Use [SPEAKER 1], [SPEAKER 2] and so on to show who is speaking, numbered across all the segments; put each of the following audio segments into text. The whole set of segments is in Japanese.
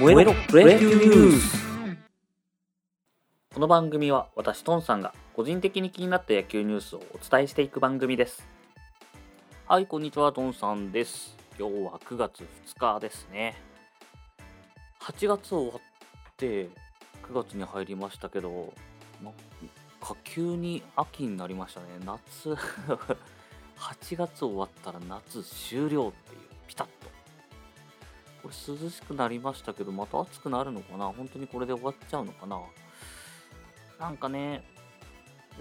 [SPEAKER 1] 燃えろプロ野球ニュースこの番組は私トンさんが個人的に気になった野球ニュースをお伝えしていく番組です。はいこんにちはトンさんです。今日は9月2日ですね。8月終わって9月に入りましたけどなんか急に秋になりましたね。夏 8月終わったら夏終了っていうピタッとこれ涼しくなりましたけどまた暑くなるのかな？本当にこれで終わっちゃうのかな？なんかねやっ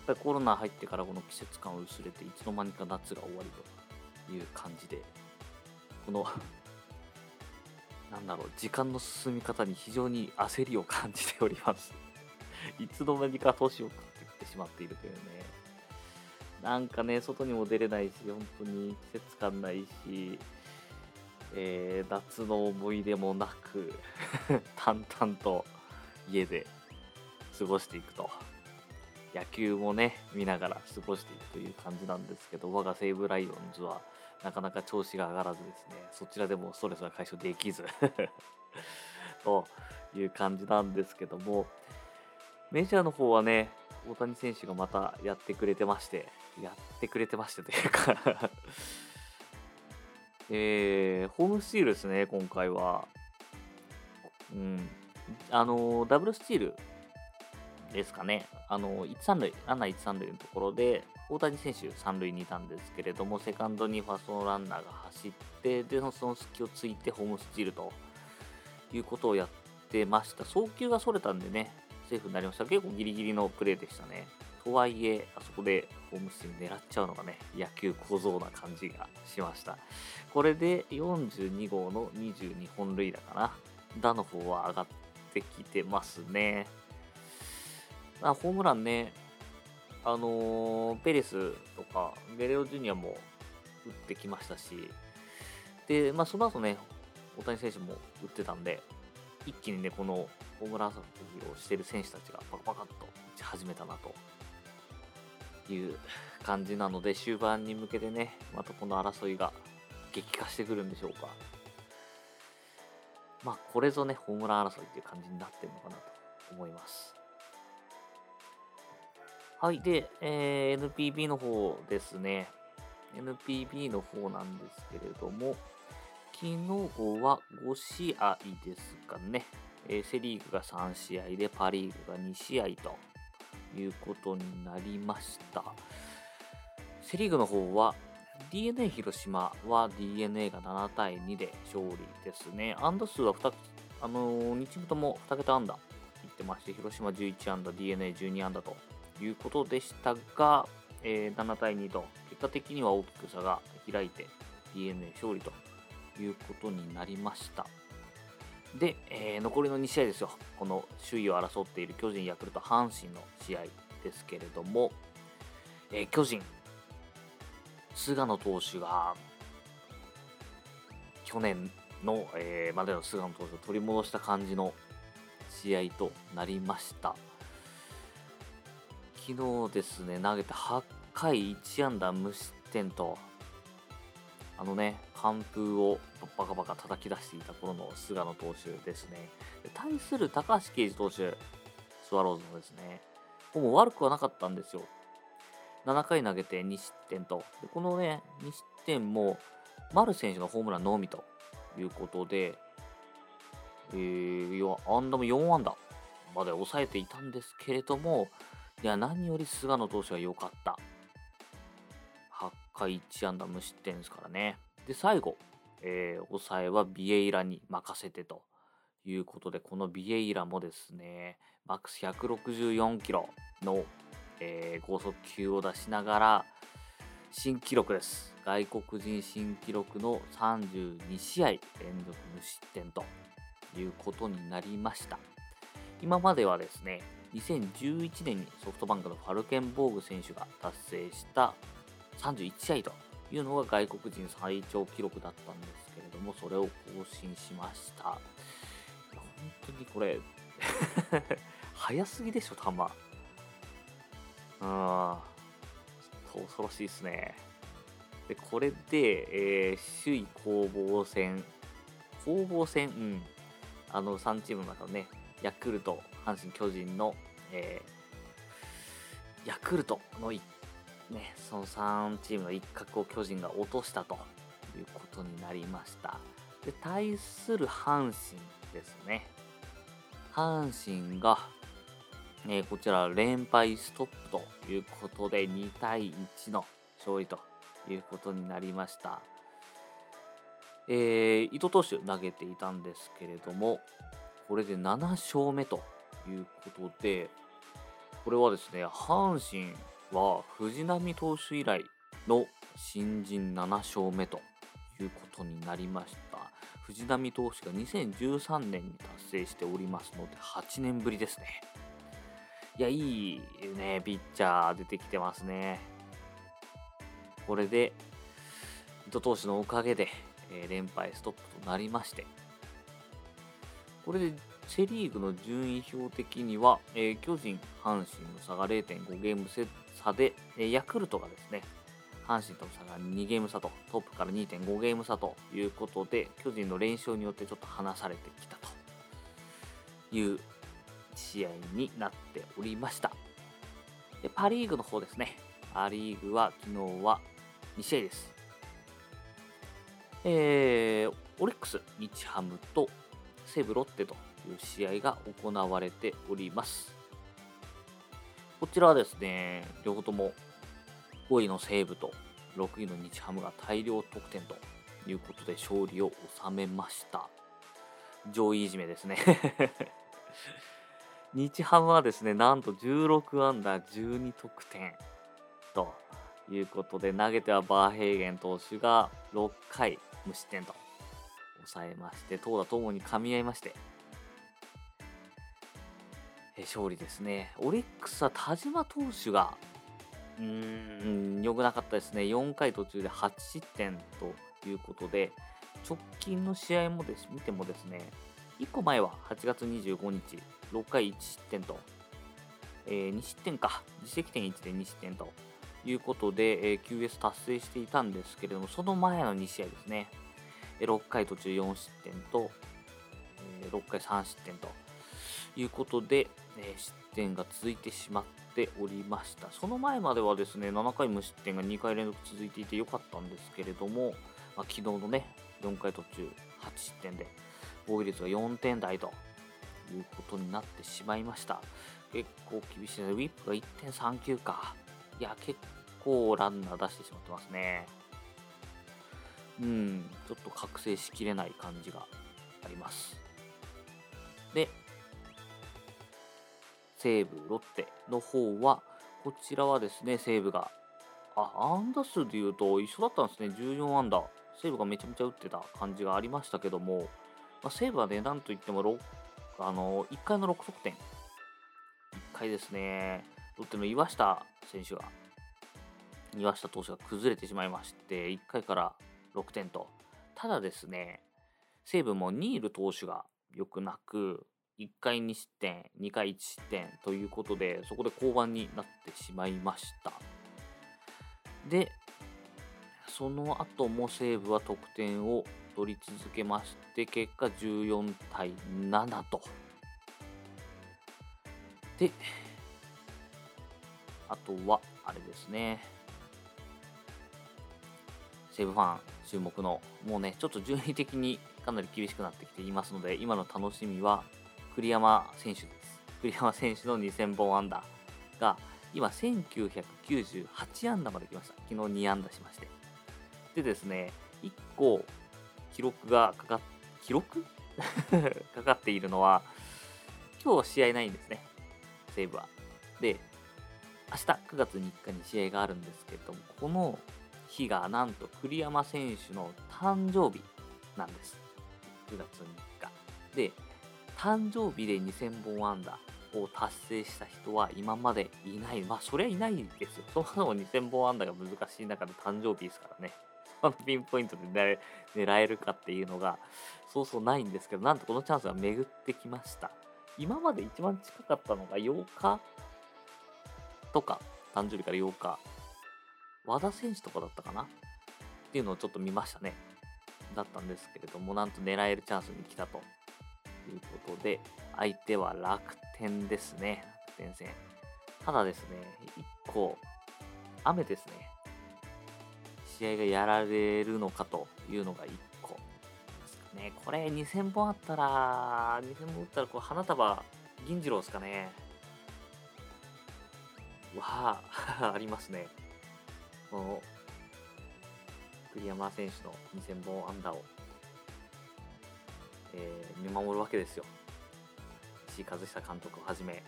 [SPEAKER 1] ぱりコロナ入ってからこの季節感を薄れていつの間にか夏が終わりという感じでこの なんだろう時間の進み方に非常に焦りを感じております。いつの間にか年を食ってきてしまっているというね。なんかね外にも出れないし本当に季節感ないしえー、夏の思い出もなく 淡々と家で過ごしていくと。野球もね見ながら過ごしていくという感じなんですけど我が西武ライオンズはなかなか調子が上がらずですね。そちらでもストレスが解消できず という感じなんですけどもメジャーの方はね大谷選手がまたやってくれてましてやってくれてましてというかえー、ホームスチールですね、今回は。うん。あの、ダブルスチールですかね。あの、1、3塁、ランナー1、3塁のところで、大谷選手3塁にいたんですけれども、セカンドにファーストのランナーが走って、で、その隙をついてホームスチールということをやってました。送球がそれたんでね、セーフになりました。結構ギリギリのプレーでしたね。とはいえ、あそこでホームスチール狙っちゃうのがね、野球小僧な感じがしました。これで42号の22本塁打かな。打の方は上がってきてますね。あホームランね、あのー、ペレスとかゲレオジュニアも打ってきましたし、で、まあ、その後ね、大谷選手も打ってたんで、一気にね、このホームラン遊びをしてる選手たちがパカパカっと打ち始めたなという感じなので、終盤に向けてね、またこの争いが激化してくるんでしょうか。まあ、これぞね、ホームラン争いっていう感じになってるのかなと思います。はい。で、えー、NPB の方ですね。NPB の方なんですけれども、昨日は5試合ですかね。えー、セ・リーグが3試合で、パ・リーグが2試合ということになりました。セ・リーグの方は、DNA 広島は DNA が7対2で勝利ですね。安打数は2、あのー、2チームとも2桁安打いってまして、広島11安打、DNA12 安打ということでしたが、えー、7対2と、結果的には大きく差が開いて DNA 勝利ということになりました。で、えー、残りの2試合ですよ。この首位を争っている巨人、ヤクルト、阪神の試合ですけれども、えー、巨人、菅野投手が去年の、えー、までの菅野投手を取り戻した感じの試合となりました。昨日ですね、投げて8回1安打無失点と、あのね、完封をバカバカ叩き出していた頃の菅野投手ですね。対する高橋奎二投手、スワローズのですね、もう悪くはなかったんですよ。7回投げて2失点と。でこのね、2失点も、丸選手のホームランのみということで、えー、要は、安打も4安打まで抑えていたんですけれども、いや、何より菅野投手が良かった。回1安打無失点ですからね。で、最後、えー、抑えはビエイラに任せてということで、このビエイラもですね、マックス164キロのえー、高速球を出しながら新記録です。外国人新記録の32試合連続無失点ということになりました。今まではですね、2011年にソフトバンクのファルケンボーグ選手が達成した31試合というのが外国人最長記録だったんですけれども、それを更新しました。本当にこれ 早すぎでしょ、球。うん、ちょっと恐ろしいですね。で、これで、えー、首位攻防戦、攻防戦、うん、あの3チームの中のね、ヤクルト、阪神、巨人の、えー、ヤクルトの1ね、その3チームの一角を巨人が落としたということになりました。で、対する阪神ですね。阪神が、えー、こちら連敗ストップということで2対1の勝利ということになりました。えー、伊藤投手投げていたんですけれども、これで7勝目ということで、これはですね、阪神は藤浪投手以来の新人7勝目ということになりました。藤浪投手が2013年に達成しておりますので、8年ぶりですね。いや、いいね、ピッチャー出てきてますね。これで、伊藤投手のおかげで、え、連敗ストップとなりまして、これでセ・リーグの順位表的には、えー、巨人、阪神の差が0.5ゲーム差で、え、ヤクルトがですね、阪神との差が2ゲーム差と、トップから2.5ゲーム差ということで、巨人の連勝によってちょっと離されてきたという試合になっておりました。でパ・リーグの方ですね。パ・リーグは昨日は2試合です。えー、オリックス、日ハムと西武ロッテという試合が行われております。こちらはですね、両方とも5位の西武と6位の日ハムが大量得点ということで勝利を収めました。上位いじめですね 日ハムはですね、なんと16アンダー12得点ということで、投げてはバーヘーゲン投手が6回無失点と抑えまして、投打ともに噛み合いまして、勝利ですね。オリックスは田島投手が、うーん、良くなかったですね。4回途中で8失点ということで、直近の試合もです見てもですね、1個前は8月25日、6回1失点と、えー、2失点か、自責点1で2失点ということで、えー、QS 達成していたんですけれども、その前の2試合ですね、6回途中4失点と、えー、6回3失点ということで、え、失点が続いてしまっておりました。その前まではですね、7回無失点が2回連続続いていてよかったんですけれども、まあ、昨日のね、4回途中8失点で、防御率が4点台ということになってしまいました。結構厳しいね。ウィップが1.39か。いや、結構ランナー出してしまってますね。うん、ちょっと覚醒しきれない感じがあります。で、西武、ロッテの方は、こちらはですね、西武が、あ、安打数で言うと一緒だったんですね、14安打。西武がめちゃめちゃ打ってた感じがありましたけども、まあ、西武はね、なんといっても、あの1回の6得点。1回ですね、ロッテの岩下選手が、岩下投手が崩れてしまいまして、1回から6点と。ただですね、西武もニール投手が良くなく、1回2失点、2回1失点ということで、そこで降板になってしまいました。で、その後も西武は得点を取り続けまして、結果14対7と。で、あとは、あれですね。西武ファン注目の、もうね、ちょっと順位的にかなり厳しくなってきていますので、今の楽しみは栗山選手です。栗山選手の2000本安打が、今1998安打まで来ました。昨日2安打しまして。でですね、1個記録がかかっ、記録？かかっているのは、今日試合ないんですね。西武は。で、明日9月3日に試合があるんですけれども、この日がなんと栗山選手の誕生日なんです。9月3日。で、誕生日で2000本安打を達成した人は今までいない。まあ、そりゃいないですよ。そもそも2000本安打が難しい中で誕生日ですからね。そのピンポイントで狙えるかっていうのが、そうそうないんですけど、なんとこのチャンスが巡ってきました。今まで一番近かったのが8日とか、誕生日から8日和田選手とかだったかな？っていうのをちょっと見ましたね。だったんですけれども、なんと狙えるチャンスに来たということで、相手は楽天ですね。楽天戦。ただですね、1個、雨ですね。試合がやられるのかというのが1個ね。これ2000本あったら、2000本打ったらこう花束銀次郎ですかね。わあ、ありますね。この栗山選手の2000本安打を、えー、見守るわけですよ。石井和久監督をはじめ、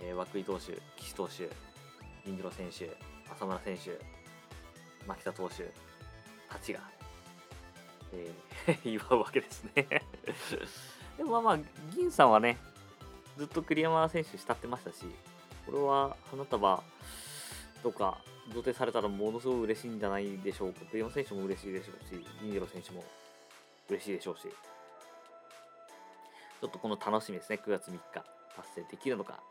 [SPEAKER 1] えー、涌井投手、岸投手、銀次郎選手、浅村選手、牧田投手たちが、えー、祝うわけですね でもまあまあ、銀さんはね、ずっと栗山選手慕ってましたし、これは花束とか贈呈されたらものすごく嬉しいんじゃないでしょうか。栗山選手も嬉しいでしょうし、銀次郎選手も嬉しいでしょうし、ちょっとこの楽しみですね、9月3日達成できるのか。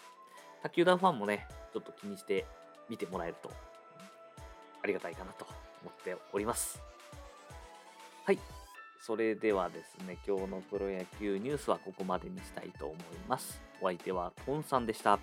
[SPEAKER 1] 他球団ファンもね、ちょっと気にして見てもらえるとありがたいかなと思っております。はい。それではですね、今日のプロ野球ニュースはここまでにしたいと思います。お相手はトンさんでした。